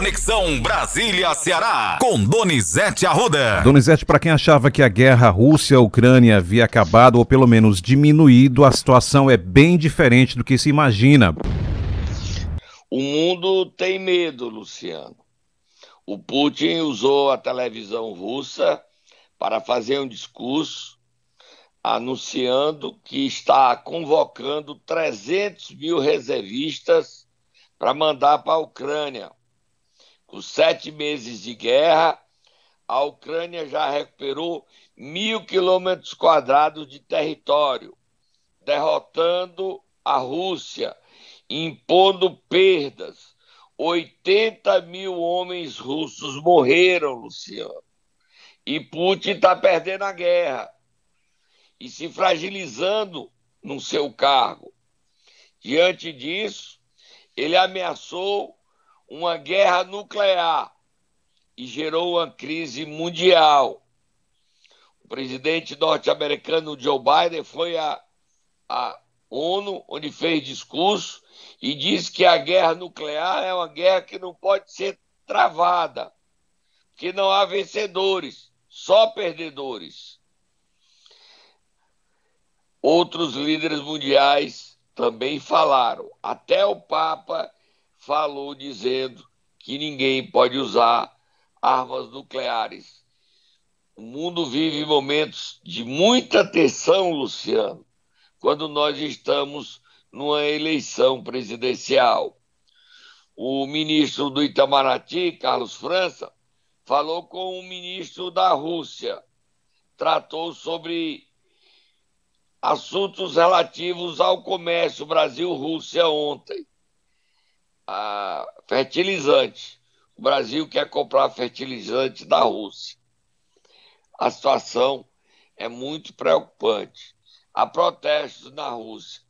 Conexão Brasília-Ceará, com Donizete Arruda. Donizete, para quem achava que a guerra Rússia-Ucrânia havia acabado ou pelo menos diminuído, a situação é bem diferente do que se imagina. O mundo tem medo, Luciano. O Putin usou a televisão russa para fazer um discurso anunciando que está convocando 300 mil reservistas para mandar para a Ucrânia. Com sete meses de guerra, a Ucrânia já recuperou mil quilômetros quadrados de território, derrotando a Rússia, impondo perdas. 80 mil homens russos morreram, Luciano. E Putin está perdendo a guerra e se fragilizando no seu cargo. Diante disso, ele ameaçou uma guerra nuclear e gerou uma crise mundial. O presidente norte-americano Joe Biden foi à, à ONU, onde fez discurso e disse que a guerra nuclear é uma guerra que não pode ser travada, que não há vencedores, só perdedores. Outros líderes mundiais também falaram. Até o Papa falou dizendo que ninguém pode usar armas nucleares. O mundo vive momentos de muita tensão, Luciano, quando nós estamos numa eleição presidencial. O ministro do Itamaraty, Carlos França, falou com o ministro da Rússia, tratou sobre assuntos relativos ao comércio Brasil-Rússia ontem. A fertilizante. O Brasil quer comprar fertilizante da Rússia. A situação é muito preocupante. Há protestos na Rússia.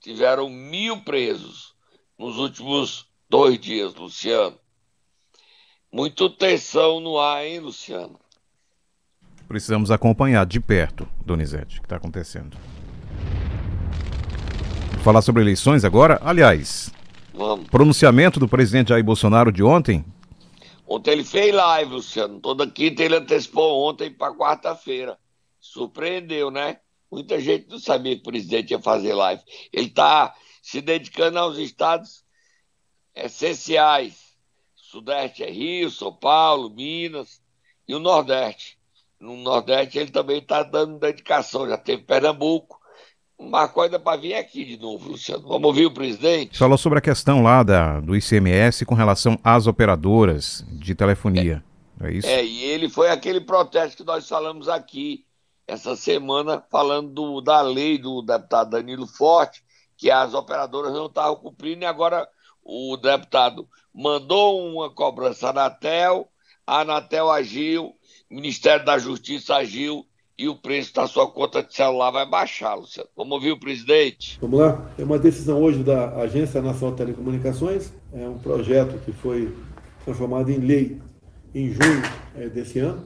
Tiveram mil presos nos últimos dois dias, Luciano. Muito tensão no ar, hein, Luciano? Precisamos acompanhar de perto, Donizete, o que está acontecendo. Falar sobre eleições agora? Aliás, Vamos. pronunciamento do presidente Jair Bolsonaro de ontem? Ontem ele fez live, Luciano. Toda quinta ele antecipou ontem para quarta-feira. Surpreendeu, né? Muita gente não sabia que o presidente ia fazer live. Ele está se dedicando aos estados essenciais. Sudeste é Rio, São Paulo, Minas e o Nordeste. No Nordeste ele também está dando dedicação. Já teve Pernambuco. Marcou ainda para vir aqui de novo, Luciano. Vamos ouvir o presidente? Falou sobre a questão lá da, do ICMS com relação às operadoras de telefonia. É, é isso? É, e ele foi aquele protesto que nós falamos aqui essa semana, falando do, da lei do deputado Danilo Forte, que as operadoras não estavam cumprindo, e agora o deputado mandou uma cobrança à Anatel, a Anatel agiu, o Ministério da Justiça agiu e o preço da sua conta de celular vai baixar, Luciano. Vamos ouvir o presidente? Vamos lá. É uma decisão hoje da Agência Nacional de Telecomunicações. É um projeto que foi transformado em lei em junho é, desse ano,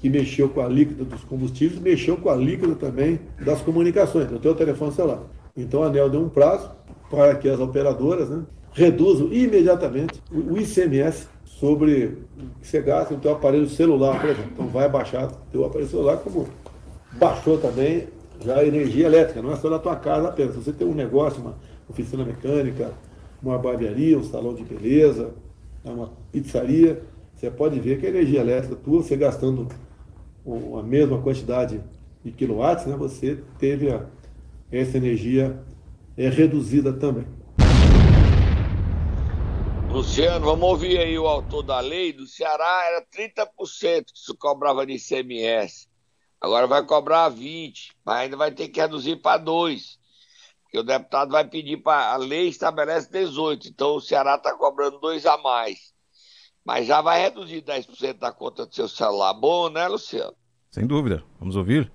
que mexeu com a líquida dos combustíveis, mexeu com a líquida também das comunicações, do teu telefone celular. Então a ANEL deu um prazo para que as operadoras né, reduzam imediatamente o ICMS sobre o que você gasta no teu aparelho celular, por exemplo. Então vai baixar o teu aparelho celular como baixou também já a energia elétrica, não é só da tua casa apenas. Se você tem um negócio, uma oficina mecânica, uma barbearia, um salão de beleza, né, uma pizzaria, você pode ver que a energia elétrica tua, você gastando a mesma quantidade de quilowatts, né, você teve a, essa energia é reduzida também. Luciano, vamos ouvir aí o autor da lei. Do Ceará era 30% que se cobrava de ICMS. Agora vai cobrar 20, mas ainda vai ter que reduzir para 2. Porque o deputado vai pedir para. A lei estabelece 18, então o Ceará está cobrando 2 a mais. Mas já vai reduzir 10% da conta do seu celular. Bom, né, Luciano? Sem dúvida. Vamos ouvir?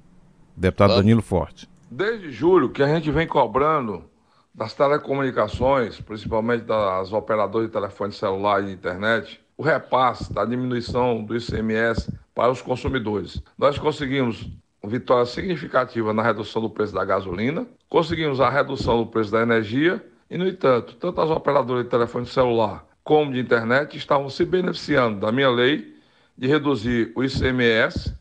Deputado Vamos. Danilo Forte. Desde julho que a gente vem cobrando das telecomunicações, principalmente das operadoras de telefone celular e de internet, o repasse da diminuição do ICMS para os consumidores. Nós conseguimos vitória significativa na redução do preço da gasolina, conseguimos a redução do preço da energia e, no entanto, tanto as operadoras de telefone celular como de internet estavam se beneficiando da minha lei de reduzir o ICMS,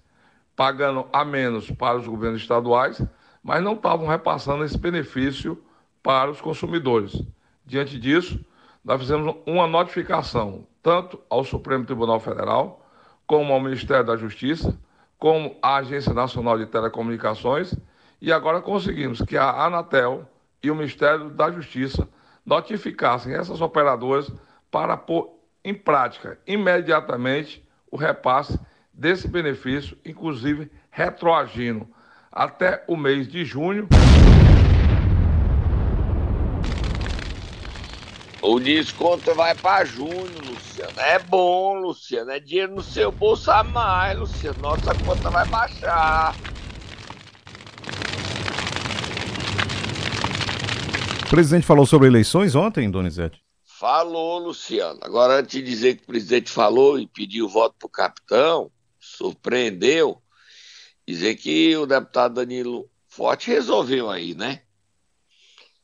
pagando a menos para os governos estaduais, mas não estavam repassando esse benefício para os consumidores. Diante disso, nós fizemos uma notificação tanto ao Supremo Tribunal Federal, como ao Ministério da Justiça, como à Agência Nacional de Telecomunicações, e agora conseguimos que a Anatel e o Ministério da Justiça notificassem essas operadoras para pôr em prática imediatamente o repasse desse benefício, inclusive retroagindo até o mês de junho. O desconto vai para junho, Luciano. É bom, Luciano. É dinheiro no seu bolso a mais, Luciano. Nossa conta vai baixar. O presidente falou sobre eleições ontem, Donizete? Falou, Luciano. Agora, antes de dizer que o presidente falou e pediu voto para o capitão, surpreendeu, dizer que o deputado Danilo Forte resolveu aí, né?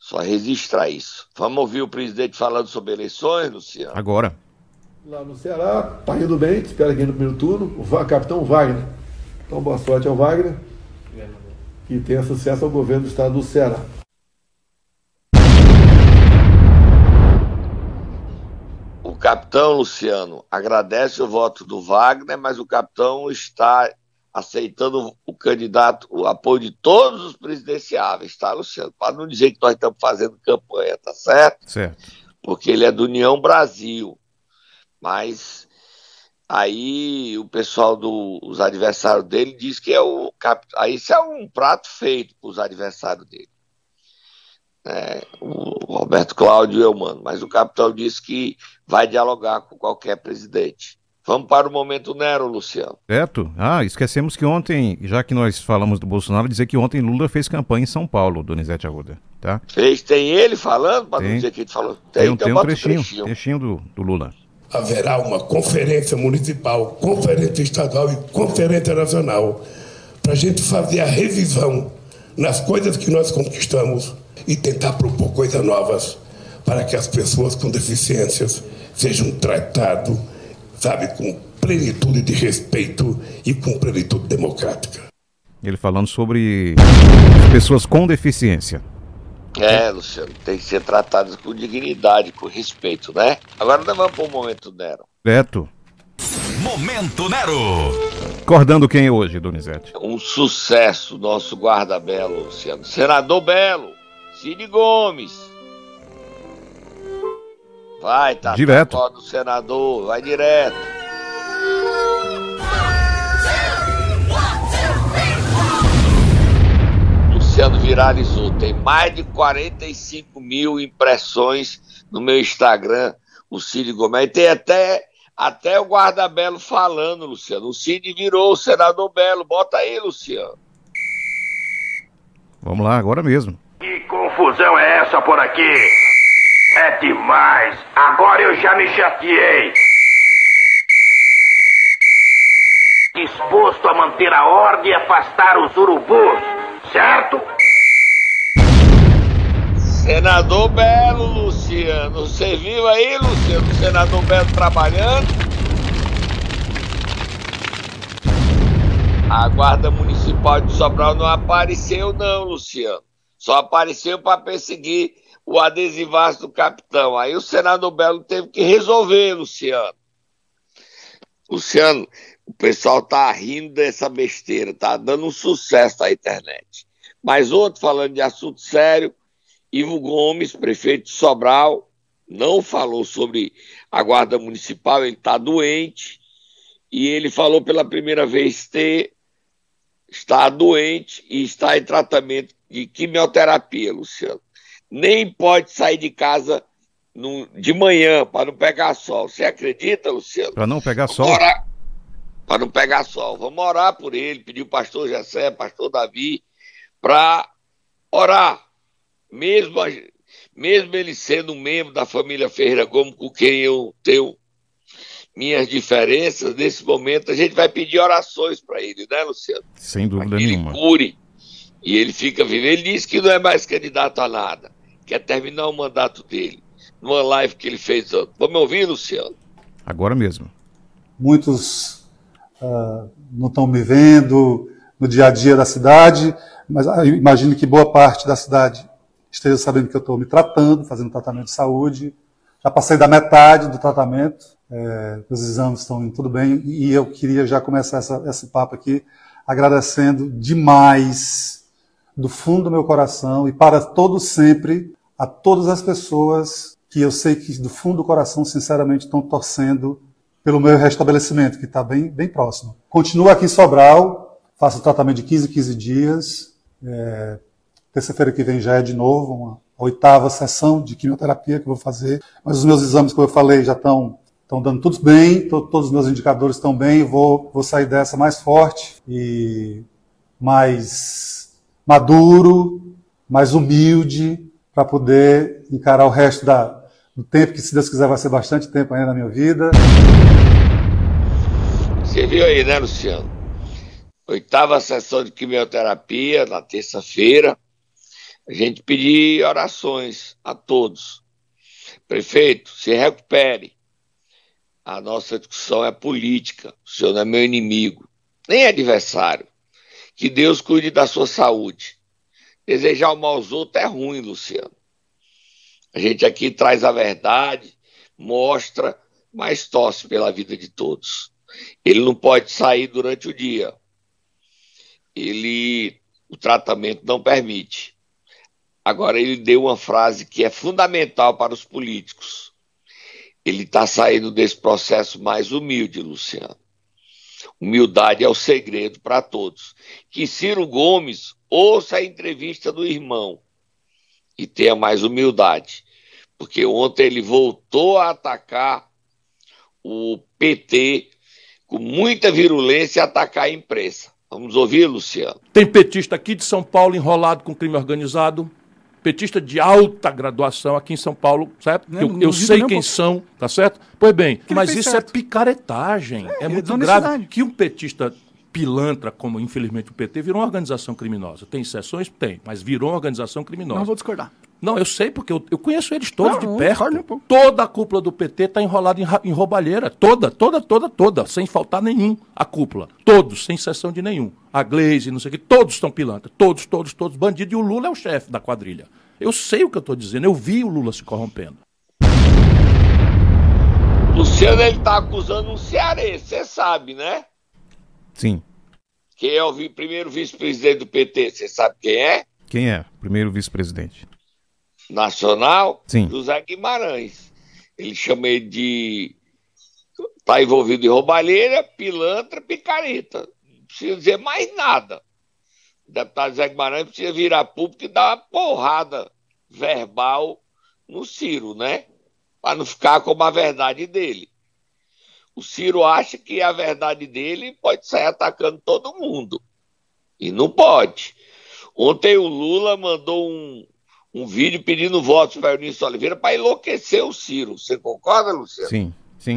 Só registrar isso. Vamos ouvir o presidente falando sobre eleições, Luciano? Agora. Lá no Ceará, tá indo bem, espera aqui no primeiro turno, o capitão Wagner. Então, boa sorte ao Wagner. E tenha sucesso ao governo do estado do Ceará. capitão Luciano agradece o voto do Wagner, mas o capitão está aceitando o candidato, o apoio de todos os presidenciáveis, tá, Luciano? Para não dizer que nós estamos fazendo campanha, tá certo? Certo. Porque ele é do União Brasil. Mas aí o pessoal dos adversários dele diz que é o capitão. Aí isso é um prato feito para os adversários dele. É, o Roberto Cláudio e eu, mano. Mas o capitão disse que vai dialogar com qualquer presidente. Vamos para o momento Nero, Luciano. Certo. Ah, esquecemos que ontem, já que nós falamos do Bolsonaro, dizer que ontem Lula fez campanha em São Paulo, Donizete Arruda, tá? Fez, tem ele falando, para não dizer que ele falou. Tem, tem, então tem um trechinho, trechinho. trechinho do, do Lula. Haverá uma conferência municipal, conferência estadual e conferência nacional para a gente fazer a revisão nas coisas que nós conquistamos e tentar propor coisas novas para que as pessoas com deficiências sejam tratadas, sabe, com plenitude de respeito e com plenitude democrática. Ele falando sobre pessoas com deficiência. É, Luciano, tem que ser tratadas com dignidade, com respeito, né? Agora nós vamos para o Momento Nero. Certo. Momento Nero. Acordando quem é hoje, Donizete? Um sucesso, nosso guarda-belo, Luciano. Senador Belo, Cid Gomes. Vai, tá. Direto. do senador, vai direto. Luciano viralizou. Tem mais de 45 mil impressões no meu Instagram, o Cid Gomes. E tem até, até o Guarda Belo falando, Luciano. O Cid virou o senador Belo. Bota aí, Luciano. Vamos lá, agora mesmo. Que confusão é essa por aqui? É demais. Agora eu já me chateei. Disposto a manter a ordem e afastar os urubus, certo? Senador Belo, Luciano. Você viu aí, Luciano, o senador Belo trabalhando? A guarda municipal de Sobral não apareceu, não, Luciano. Só apareceu para perseguir o adesivaço do capitão. Aí o senador Belo teve que resolver, Luciano. Luciano, o pessoal tá rindo dessa besteira, tá dando um sucesso na internet. Mas outro, falando de assunto sério, Ivo Gomes, prefeito de Sobral, não falou sobre a guarda municipal, ele está doente, e ele falou pela primeira vez ter, está doente e está em tratamento de quimioterapia, Luciano nem pode sair de casa no, de manhã para não pegar sol. Você acredita, Luciano? Para não pegar sol? Para não pegar sol. Vamos orar por ele, pedir o pastor Jessé, pastor Davi, para orar. Mesmo, mesmo ele sendo um membro da família Ferreira Gomes, com quem eu tenho minhas diferenças, nesse momento a gente vai pedir orações para ele, né, Luciano? Sem dúvida nenhuma. Ele cure e ele fica vivendo. Ele disse que não é mais candidato a nada, quer terminar o mandato dele. numa live que ele fez ontem. Vamos ouvir, Luciano? Agora mesmo. Muitos uh, não estão me vendo no dia a dia da cidade, mas uh, imagino que boa parte da cidade esteja sabendo que eu estou me tratando, fazendo tratamento de saúde. Já passei da metade do tratamento, é, os exames estão indo tudo bem, e eu queria já começar essa, esse papo aqui agradecendo demais, do fundo do meu coração e para todo sempre, a todas as pessoas que eu sei que do fundo do coração, sinceramente, estão torcendo pelo meu restabelecimento, que está bem, bem próximo. Continuo aqui em Sobral, faço tratamento de 15 15 dias. É, Terça-feira que vem já é de novo, uma oitava sessão de quimioterapia que eu vou fazer. Mas os meus exames, como eu falei, já estão estão dando tudo bem, to, todos os meus indicadores estão bem, vou, vou sair dessa mais forte e mais maduro, mais humilde, para poder encarar o resto da, do tempo, que se Deus quiser vai ser bastante tempo ainda na minha vida. Você viu aí, né, Luciano? Oitava sessão de quimioterapia na terça-feira. A gente pedir orações a todos. Prefeito, se recupere a nossa discussão é política. O senhor não é meu inimigo, nem adversário. Que Deus cuide da sua saúde. Desejar o mal aos outros é ruim, Luciano. A gente aqui traz a verdade, mostra, mas torce pela vida de todos. Ele não pode sair durante o dia. Ele, o tratamento não permite. Agora ele deu uma frase que é fundamental para os políticos ele está saindo desse processo mais humilde, Luciano. Humildade é o segredo para todos. Que Ciro Gomes ouça a entrevista do irmão e tenha mais humildade. Porque ontem ele voltou a atacar o PT com muita virulência e atacar a imprensa. Vamos ouvir, Luciano. Tem petista aqui de São Paulo enrolado com crime organizado, petista de alta graduação aqui em São Paulo, certo? Né? Eu, eu sei quem são, tá certo? Pois bem, que mas isso é certo. é picaretagem. É, é muito grave que um petista pilantra, como infelizmente o PT, virou uma organização criminosa. Tem exceções? Tem, mas virou uma organização criminosa. Não vou discordar. Não, eu sei, porque eu, eu conheço eles todos não, de perto. Toda a cúpula do PT está enrolada em, em roubalheira. Toda, toda, toda, toda. Sem faltar nenhum. A cúpula. Todos, sem exceção de nenhum. A Glaze, não sei o que. Todos estão pilantra. Todos, todos, todos bandidos. E o Lula é o chefe da quadrilha. Eu sei o que eu estou dizendo. Eu vi o Lula se corrompendo. Luciano, ele está acusando um cearense, você sabe, né? Sim. Quem é o primeiro vice-presidente do PT? Você sabe quem é? Quem é? Primeiro vice-presidente nacional, Sim. José Guimarães. Ele chama ele de. Está envolvido em roubalheira, pilantra, picareta. Não precisa dizer mais nada. O deputado Zé Guimarães precisa virar público e dar uma porrada verbal no Ciro, né? Para não ficar como a verdade dele. O Ciro acha que a verdade dele pode sair atacando todo mundo. E não pode. Ontem o Lula mandou um, um vídeo pedindo votos para Eunice Oliveira para enlouquecer o Ciro. Você concorda, Luciano? Sim, sim.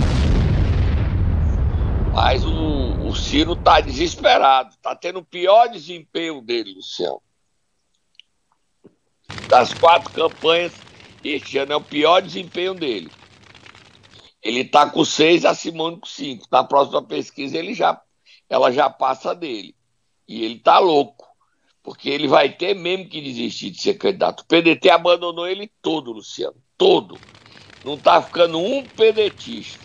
Mas o, o Ciro está desesperado, está tendo o pior desempenho dele, Luciano. Das quatro campanhas, este ano é o pior desempenho dele. Ele está com seis, a Simone com cinco. Na próxima pesquisa, ele já, ela já passa dele. E ele está louco porque ele vai ter mesmo que desistir de ser candidato. O PDT abandonou ele todo, Luciano, todo. Não está ficando um pedetista.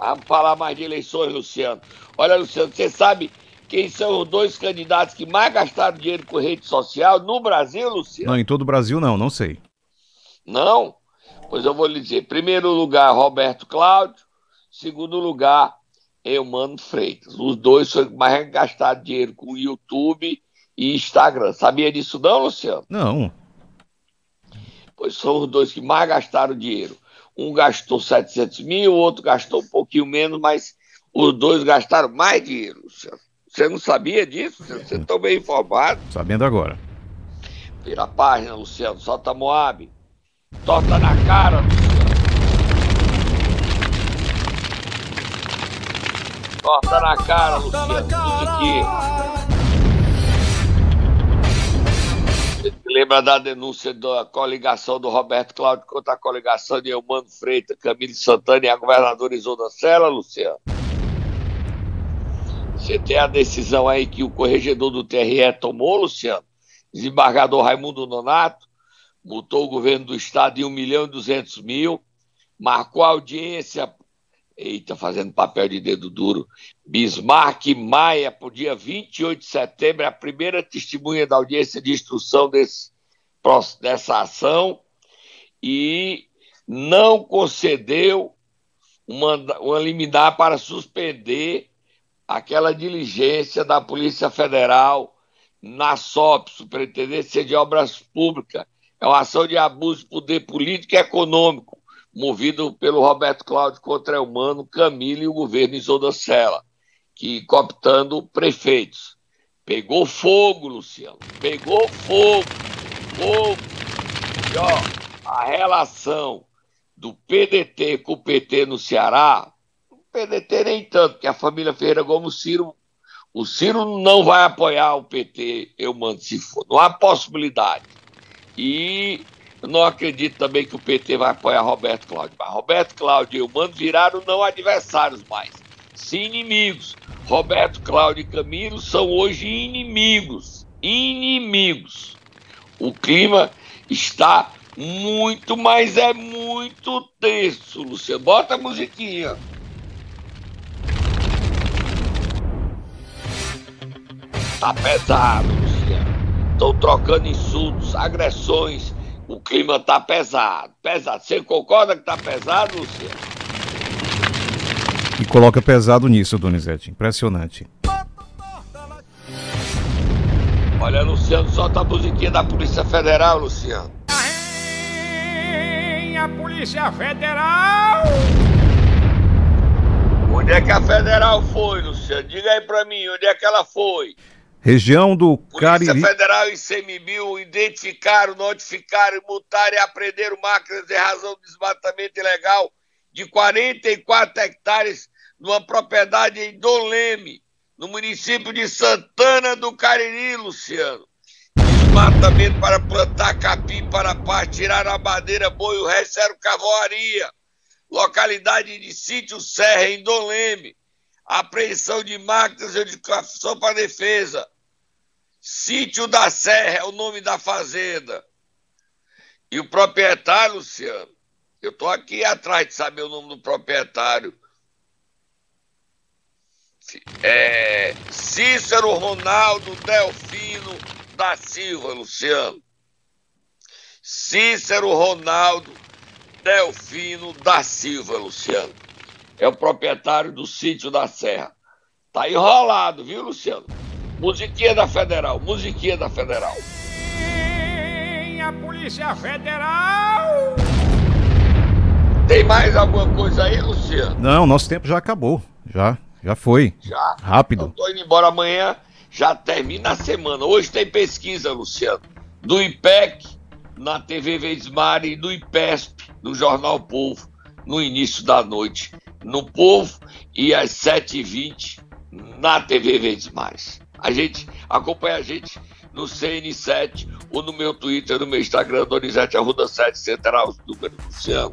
Vamos falar mais de eleições, Luciano. Olha, Luciano, você sabe quem são os dois candidatos que mais gastaram dinheiro com rede social no Brasil, Luciano? Não, em todo o Brasil não, não sei. Não? Pois eu vou lhe dizer. Primeiro lugar, Roberto Cláudio. Segundo lugar, Eumano Freitas. Os dois foram mais gastaram dinheiro com o YouTube e Instagram. Sabia disso não, Luciano? Não. Pois são os dois que mais gastaram dinheiro. Um gastou 700 mil, o outro gastou um pouquinho menos, mas os dois gastaram mais dinheiro, Luciano. Você não sabia disso? Você está bem informado. Sabendo agora. Vira a página, Luciano. Solta Moab. Torta na cara, Luciano. Torta na cara, Luciano. Tudo aqui. Lembra da denúncia da coligação do Roberto Cláudio contra a coligação de Eumano Freitas, Camilo Santana e a governadora Isolda Sela, Luciano? Você tem a decisão aí que o corregedor do TRE tomou, Luciano? Desembargador Raimundo Nonato multou o governo do estado em 1 milhão e 200 mil, marcou a audiência, eita, fazendo papel de dedo duro, Bismarck Maia, o dia 28 de setembro, a primeira testemunha da audiência de instrução desse, dessa ação, e não concedeu uma, uma liminar para suspender aquela diligência da Polícia Federal na SOP, Superintendência de Obras Públicas. É uma ação de abuso de poder político e econômico, movido pelo Roberto Cláudio contra o Humano, Camilo e o governo Isolda Sela, que cooptando prefeitos. Pegou fogo, Luciano. Pegou fogo. Fogo. E, ó, a relação do PDT com o PT no Ceará PDT nem tanto, porque a família Ferreira Gomes, o Ciro, o Ciro não vai apoiar o PT, eu mando se for. Não há possibilidade. E não acredito também que o PT vai apoiar Roberto Cláudio. Mas Roberto Cláudio e eu mando viraram não adversários mais, sim inimigos. Roberto Cláudio e Camilo são hoje inimigos. Inimigos. O clima está muito, mas é muito tenso, Luciano. Bota a musiquinha. Tá pesado, Luciano. Estão trocando insultos, agressões. O clima tá pesado, pesado. Você concorda que tá pesado, Luciano? E coloca pesado nisso, Donizete. Impressionante. Olha, Luciano, solta a musiquinha da Polícia Federal, Luciano. A Polícia Federal! Onde é que a Federal foi, Luciano? Diga aí pra mim, onde é que ela foi? Região do Cariri. Polícia Federal e CMBio identificaram, notificaram, multaram e apreenderam máquinas em razão do desmatamento ilegal de 44 hectares numa propriedade em Doleme, no município de Santana do Cariri, Luciano. Desmatamento para plantar capim para paz, tirar a madeira boa e o resto era cavoaria. Localidade de Sítio Serra, em Doleme. Apreensão de máquinas e edificação para defesa Sítio da Serra é o nome da fazenda. E o proprietário, Luciano, eu estou aqui atrás de saber o nome do proprietário. É Cícero Ronaldo Delfino da Silva, Luciano. Cícero Ronaldo Delfino da Silva, Luciano. É o proprietário do sítio da Serra. Tá enrolado, viu, Luciano? Musiquinha da Federal, musiquinha da Federal. Tem a Polícia Federal! Tem mais alguma coisa aí, Luciano? Não, nosso tempo já acabou. Já, já foi. Já. Rápido. Eu tô indo embora amanhã, já termina a semana. Hoje tem pesquisa, Luciano, do IPEC, na TV Vesmar e do IPESP, no Jornal Povo, no início da noite. No Povo e às 7h20 na TV Verdes Mais. A gente acompanha a gente no CN7 ou no meu Twitter, no meu Instagram, Donizete Arruda 7, central do Luciano.